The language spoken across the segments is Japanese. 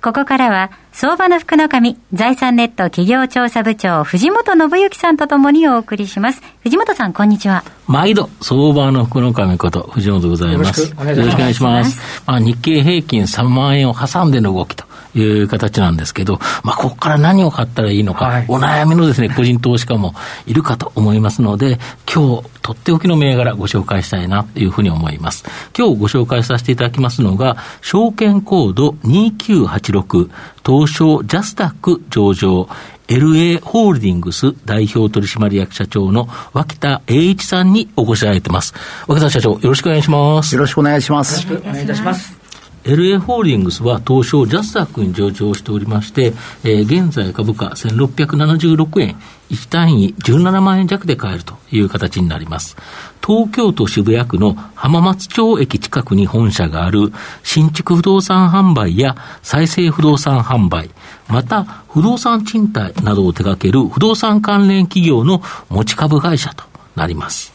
ここからは、相場の福の神、財産ネット企業調査部長、藤本信之さんとともにお送りします。藤本さん、こんにちは。毎度、相場の福の神こと、藤本でございます。よろしくお願いします。まあ、日経平均3万円を挟んでの動きと。いう形なんですけど、まあ、ここから何を買ったらいいのか、はい、お悩みのですね、個人投資家もいるかと思いますので、今日、とっておきの銘柄ご紹介したいなというふうに思います。今日ご紹介させていただきますのが、証券コード2986、東証ジャスタック上場、LA ホールディングス代表取締役社長の脇田栄一さんにお越しいただいてます。脇田社長、よろしくお願いします。よろしくお願いします。よろしくお願いいたします。LA ホールディングスは東証ジャスダックに上場しておりまして、えー、現在株価1676円、1単位17万円弱で買えるという形になります。東京都渋谷区の浜松町駅近くに本社がある新築不動産販売や再生不動産販売、また不動産賃貸などを手掛ける不動産関連企業の持ち株会社となります。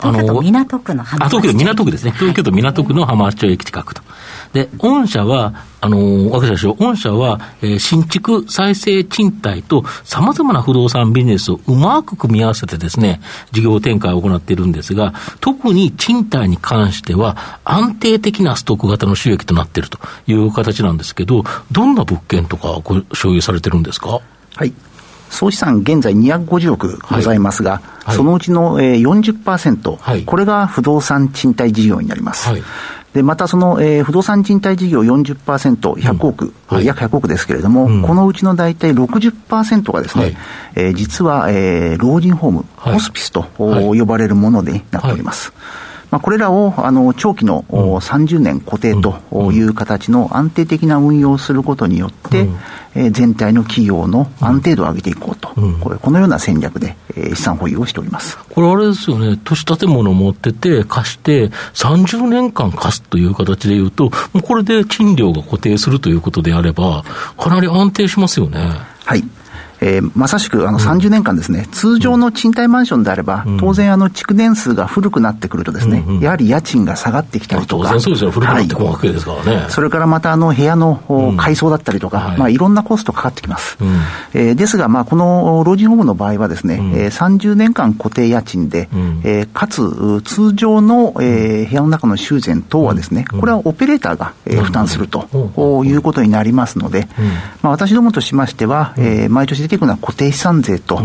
東京都港区の浜松町。あ、東京都港区ですね。東京都港区の浜松町駅近くと。で、御社は、あの、わけでしょう、御社は、えー、新築、再生、賃貸と様々な不動産ビジネスをうまく組み合わせてですね、事業展開を行っているんですが、特に賃貸に関しては安定的なストック型の収益となっているという形なんですけど、どんな物件とかご所有されてるんですか？はい。総資産現在250億ございますが、はい。はい、そのうちの40%、はい、これが不動産賃貸事業になります。はいで、またその、えー、不動産賃貸事業40%、100億、うん。はい、約100億ですけれども、うん、このうちの大体60%がですね、はい、えー、実は、えー、老人ホーム、はい、ホスピスと、呼ばれるものでなっております。まあ、これらをあの長期の、うん、30年固定という形の安定的な運用をすることによって、うん、えー、全体の企業の安定度を上げていこうと、うん、これこのような戦略で、えー、資産保有をしております。これ、あれですよね、都市建物を持ってて、貸して、30年間貸すという形でいうと、もうこれで賃料が固定するということであれば、かなり安定しますよね。はいえー、まさしくあの30年間ですね、うん、通常の賃貸マンションであれば、うん、当然あの築年数が古くなってくるとですね、うんうん、やはり家賃が下がってきたりとか、当然そうですよ、古くなってくるわけですからね。はい、それからまたあの部屋の改装だったりとか、まあいろんなコストかかってきます。うん、えー、ですが、まあこの老人ホームの場合はですね、うん、えー、30年間固定家賃で、うん、えー、かつ通常の、えー、部屋の中の修繕等はですね、これはオペレーターが、えー、負担するということになりますので、まあ私どもとしましては、えー、毎年出てくるのは固定資産産税と、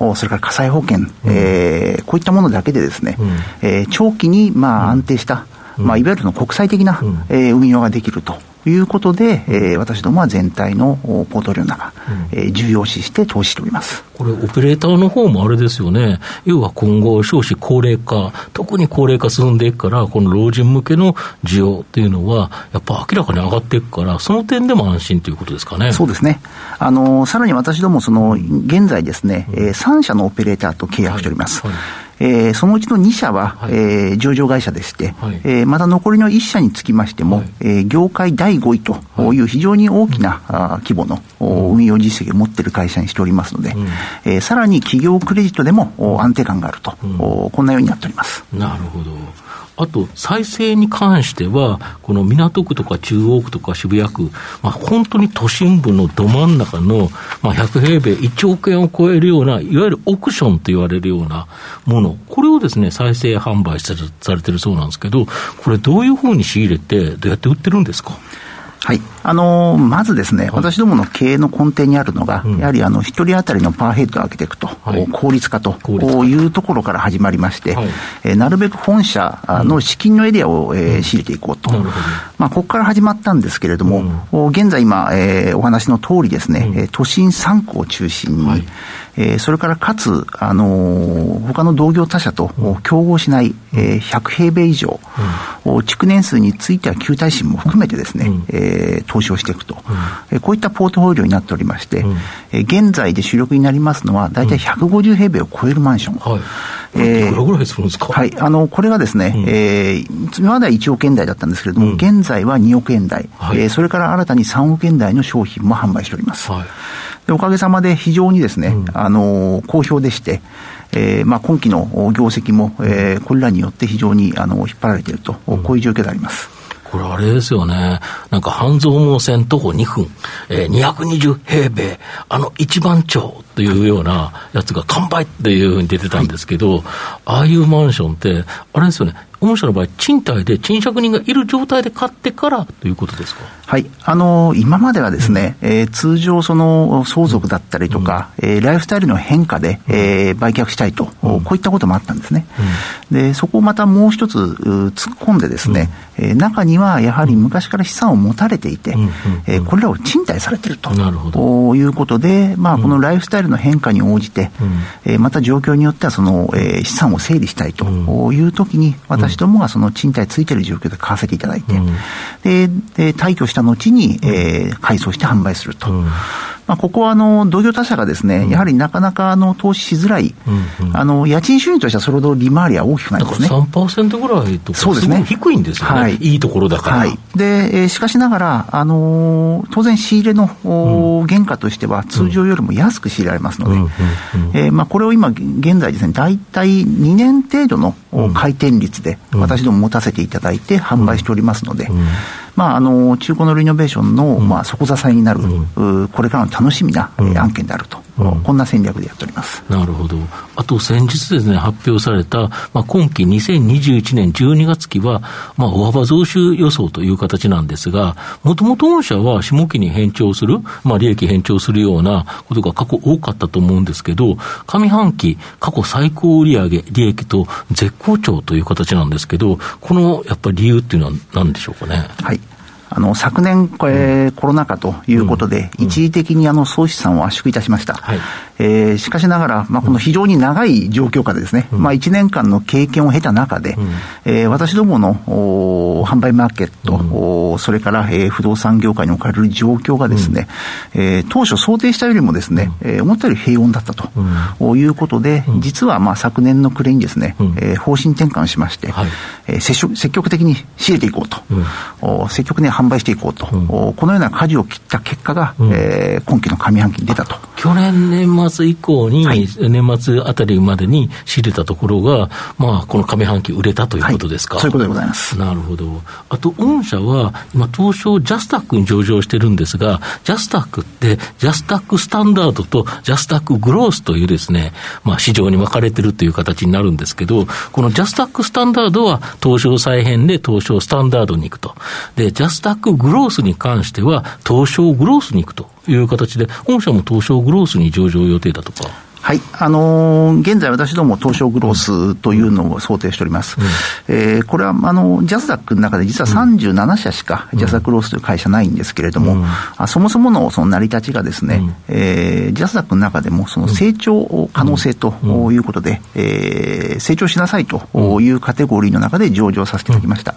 うん、それから火災保険、うん、えー、こういったものだけでですね、うん、えー、長期にまあ安定した、まあ、いわゆるの国際的な、えー、運用ができるということで、えー、私どもは全体のポートリオの中、うん、えー、重要視して投資しておりますこれ、オペレーターの方もあれですよね、要は今後、少子高齢化、特に高齢化進んでいくから、この老人向けの需要っていうのは、やっぱ明らかに上がっていくから、その点でも安心ということですかね。そうですね。あの、さらに私ども、その、現在ですね、うん、えー、3社のオペレーターと契約しております。はいはいえー、そのうちの2社は、はい、えー、上場会社でして、はい、えー、また残りの1社につきましても、はい、えー、業界第5位とい。う非常に大きな、はい、規模の、運用実績を持っている会社にしておりますので、うん、えー、さらに企業クレジットでも安定感があると、うん、こんなようになっております。なるほど。あと、再生に関しては、この港区とか中央区とか渋谷区、まあ、本当に都心部のど真ん中の、まあ、100平米1億円を超えるような、いわゆるオークションと言われるようなもの、これをですね、再生販売されてるそうなんですけど、これどういうふうに仕入れて、どうやって売ってるんですか？はい。あのー、まずですね、私どもの経営の根底にあるのが、うん、やはりあの、一人当たりのパーヘッドを上げていくと、はい、効率化というところから始まりまして、はい、えー、なるべく本社の資金のエリアを、えー、仕入れていこうと。まあ、ここから始まったんですけれども、うん、現在今、えー、お話の通りですね、うん、都心3区を中心に、はい。えー、それからかつ、あのー、他の同業他社と競合しない、えー、100平米以上、うん、築年数については旧耐震も含めてですね、うん、えー、投資をしていくと、うん、こういったポートフォリオになっておりまして、うん、えー、現在で主力になりますのは、大体150平米を超えるマンション。はい。えー、いくらぐらいするんですか？はい。あの、これがですね、うん、えー、今までは1億円台だったんですけれども、うん、現在は2億円台、はい、えー、それから新たに3億円台の商品も販売しております。はい、でおかげさまで非常にですね、うん、あの、好評でして、えーまあ、今期の業績も、えー、これらによって非常にあの引っ張られていると、こういう状況であります。これあれですよね。なんか半蔵門線徒歩2分、えー、220平米、あの一番町というようなやつが完売っていうふうに出てたんですけど、はい、ああいうマンションって、あれですよね、御社の場合、賃貸で賃借人がいる状態で買ってからということですか？はい、あの今まではですね、うん、えー、通常、その相続だったりとか、うん、えー、ライフスタイルの変化で、うん、えー、売却したいと、うん、こういったこともあったんですね。うん、でそこをまたもう一つ突っ込んでですね、うん、えー、中にはやはり昔から資産を持たれていて、うん、えー、これらを賃貸されているということで、まあ、このライフスタイルの変化に応じて、うん、えー、また状況によってはその、えー、資産を整理したいというときに、私どもがその賃貸ついている状況で買わせていただいて、でで退去した後に、えー、改装して販売すると。まあ、ここはあの同業他社がですね、やはりなかなかあの投資しづらい、うんうん、あの家賃収入としてはそれほど利回りは大きくないですね。3%ぐらいとか、そうですね、低いんですよね、はい、いいところだから。はい、で、えー、しかしながら、あのー、当然、仕入れの、うん、原価としては、通常よりも安く仕入れられますので、えまあ、これを今、現在ですね、大体2年程度の回転率で、私ども持たせていただいて、販売しておりますので、うんまあ、あの中古のリノベーションの、まあ、底支えになる、うん、これからの楽しみな、うん、案件であると、うん、こんな戦略でやっております。なるほど、あと先日ですね、発表された、まあ、今期2021年12月期は、まあ、大幅増収予想という形なんですが、もともと御社は下期に返帳する、まあ、利益返帳するようなことが過去多かったと思うんですけど、上半期、過去最高売上利益と絶好調という形なんですけど、このやっぱり理由っていうのは何でしょうかね？はいあの昨年、これ、コロナ禍ということで、一時的にあの総資産を圧縮いたしました。はい。えー、しかしながら、まあ、この非常に長い状況下でですね、まあ、1年間の経験を経た中で、えー、私どもの販売マーケット、それから、えー、不動産業界に置かれる状況がですね、えー、当初想定したよりもですね、えー、思ったより平穏だったということで、実はまあ昨年の暮れにですね、えー、方針転換しまして、はい。えー、積極的に仕入れていこうと、うん、積極的に販売していこうと、うん、このような舵を切った結果が、うん、えー、今期の上半期に出たと。去年年末以降に、はい、年末あたりまでに仕入れたところが、まあ、この上半期売れたということですか、はい、そういうことでございます。なるほど。あと、御社は、今、東証ジャスタックに上場してるんですが、ジャスタックって、ジャスタックスタンダードとジャスタックグロースというですね、まあ、市場に分かれてるという形になるんですけど、このジャスタックスタンダードは、東証再編で東証スタンダードに行くと。で、ジャスタックグロースに関しては、東証グロースに行くという形で、御社も東証グロースに上場予定だとか。はい。あのー、現在私ども東証グロースというのを想定しております。うん、えー、これは、あの、ジャスダックの中で実は37社しかジャスダックロースという会社ないんですけれども、うん、あそもそものその成り立ちがですね、うん、えー、ジャスダックの中でもその成長可能性ということで、うん、えー、成長しなさいというカテゴリーの中で上場させていただきました。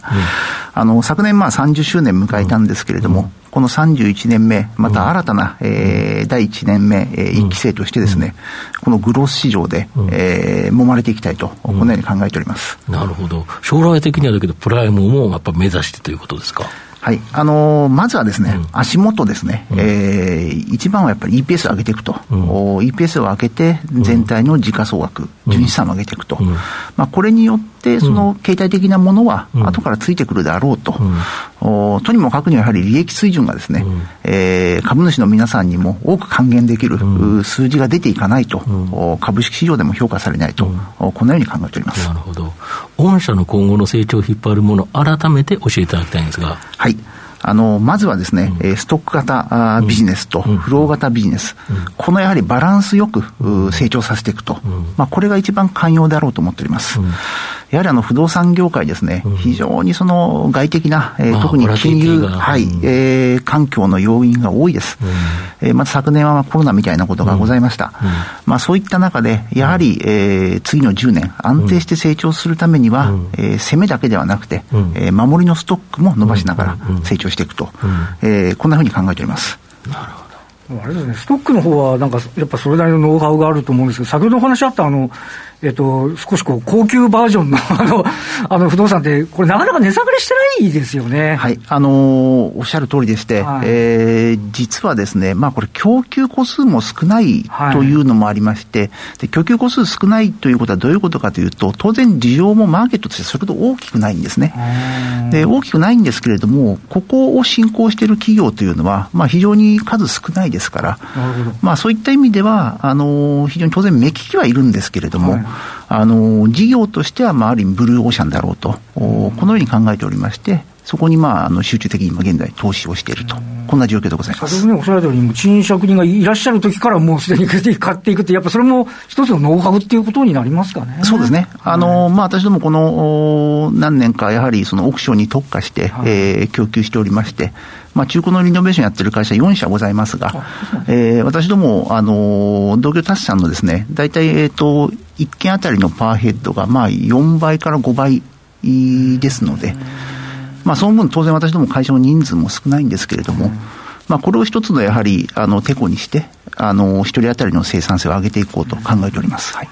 あの、昨年まあ30周年迎えたんですけれども、この31年目、また新たな、えー、第1年目、えー、1期生としてですね、このグロース市場で、えー、揉まれていきたいと、このように考えております。なるほど。将来的にはだけど、プライムもやっぱ目指してということですか？はい。あのー、まずはですね、うん、足元ですね、うん、えー、一番はやっぱり EPS を上げていくと。うん、EPS を上げて、全体の時価総額、純資産を上げていくと。まあ、これによって、その携帯的なものは、後からついてくるであろうと。とにもかくにはやはり利益水準がですね、えー、株主の皆さんにも多く還元できる、数字が出ていかないと、株式市場でも評価されないと、このように考えております。なるほど。御社の今後の成長を引っ張るもの、改めて教えていただきたいんですが。はい。あの、まずはですね、うん、ストック型あビジネスとフロー型ビジネス、うん、このやはりバランスよく成長させていくと、まあ、これが一番寛容であろうと思っております。やはりあの不動産業界ですね、非常にその外的な、えー、特に金融、はい、えー、環境の要因が多いです。うん、えー、また昨年はコロナみたいなことがございました。まあそういった中で、やはり、えー、次の10年、安定して成長するためには、えー、攻めだけではなくて、えー、守りのストックも伸ばしながら成長していくと、えー、こんなふうに考えております。なるほど。あれですね、ストックの方はなんかやっぱそれなりのノウハウがあると思うんですけど、先ほどお話あったあの、えっと、少しこう高級バージョンの あのあの不動産って、これ、なかなか値下がりしてないですよね。はい、あのー、おっしゃる通りでして、はい、えー、実はですね、まあ、これ、供給個数も少ないというのもありまして、はい、で、供給個数少ないということはどういうことかというと、当然、需要もマーケットとしてそれほど大きくないんですね。で、大きくないんですけれども、ここを進行している企業というのは、まあ、非常に数少ないですから、まあ、そういった意味では、あのー、非常に当然、目利きはいるんですけれども、はい。あの、事業としては、まあ、ある意味ブルーオーシャンだろうと、このように考えておりまして、そこに、まあ、あの集中的に今現在投資をしていると、こんな状況でございます。先ほどね、おっしゃられたように、賃借人がいらっしゃる時からもうすでに買っていくって、やっぱそれも一つのノウハウっていうことになりますかね。そうですね。あの、まあ、私どもこの何年か、やはりそのオークションに特化して、はい、えー、供給しておりまして、まあ、中古のリノベーションやってる会社4社ございますが、えー、私ども、あの、同業他社さんのですね、大体、えっ、ー、と、1件あたりのパーヘッドが、まあ、4倍から5倍ですので、まあ、その分、当然私ども会社の人数も少ないんですけれども、まあ、これを一つのやはり、あの、てこにして、あの、一人当たりの生産性を上げていこうと考えております。はい。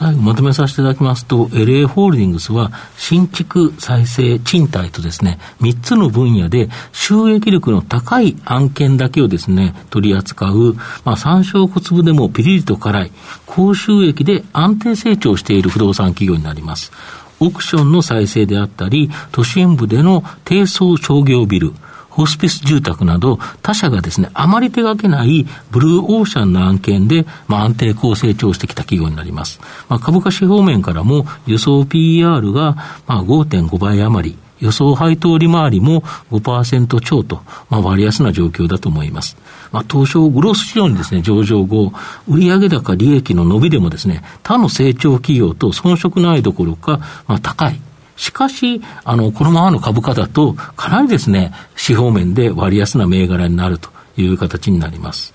最後まとめさせていただきますと、LA ホールディングスは新築、再生、賃貸とですね、3つの分野で収益力の高い案件だけをですね、取り扱う、まあ、山椒小粒でもピリリと辛い、高収益で安定成長している不動産企業になります。オークションの再生であったり、都心部での低層商業ビル、ホスピス住宅など、他社がですね、あまり手がけないブルーオーシャンの案件で、まあ、安定高成長してきた企業になります。まあ、株価指方面からも、輸送 PR が、まあ、5.5倍余り、予想配当利回りも5%超と、まあ、割安な状況だと思います。まあ、東証グロース市場にですね、上場後、売上高利益の伸びでもですね、他の成長企業と遜色ないどころか、まあ、高い。しかし、あの、このままの株価だと、かなりですね、資方面で割安な銘柄になるという形になります。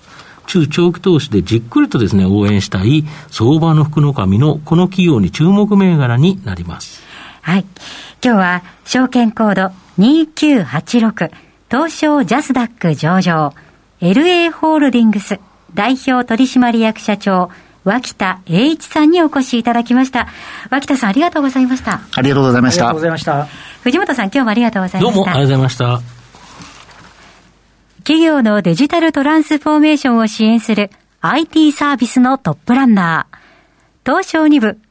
中長期投資でじっくりとですね、応援したい相場の福の神のこの企業に注目銘柄になります。はい。今日は、証券コード2986、東証ジャスダック上場、LA ホールディングス代表取締役社長、脇田栄一さんにお越しいただきました。脇田さんありがとうございました。ありがとうございました。ありがとうございました。藤本さん今日もありがとうございました。どうもありがとうございました。企業のデジタルトランスフォーメーションを支援する IT サービスのトップランナー。東証2部